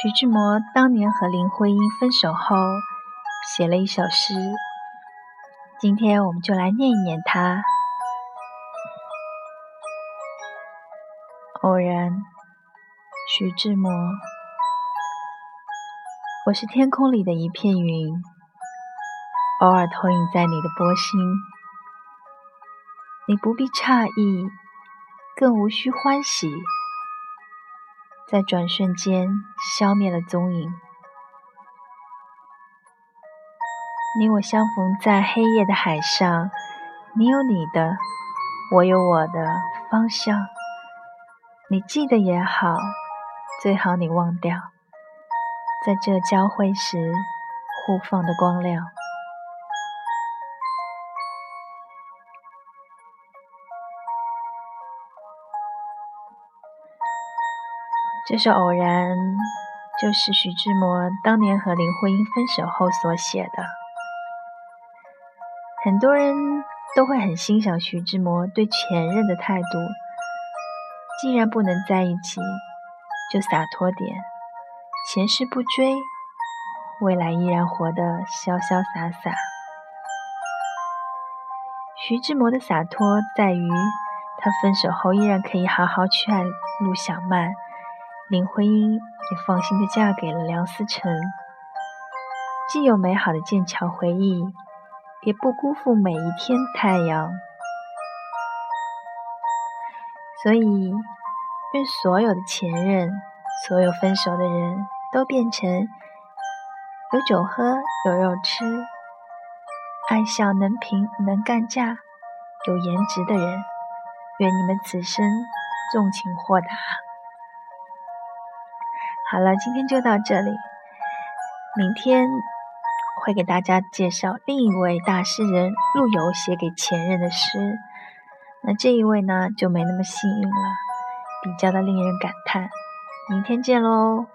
徐志摩当年和林徽因分手后，写了一首诗。今天我们就来念一念它。偶然，徐志摩。我是天空里的一片云，偶尔投影在你的波心。你不必诧异，更无需欢喜。在转瞬间消灭了踪影。你我相逢在黑夜的海上，你有你的，我有我的方向。你记得也好，最好你忘掉，在这交汇时互放的光亮。这首《偶然》就是徐志摩当年和林徽因分手后所写的。很多人都会很欣赏徐志摩对前任的态度，既然不能在一起，就洒脱点，前世不追，未来依然活得潇潇洒洒。徐志摩的洒脱在于，他分手后依然可以好好去爱陆小曼。林徽因也放心的嫁给了梁思成，既有美好的剑桥回忆，也不辜负每一天太阳。所以，愿所有的前任，所有分手的人都变成有酒喝、有肉吃、爱笑能平能干架、有颜值的人。愿你们此生纵情豁达。好了，今天就到这里。明天会给大家介绍另一位大诗人陆游写给前任的诗。那这一位呢，就没那么幸运了，比较的令人感叹。明天见喽。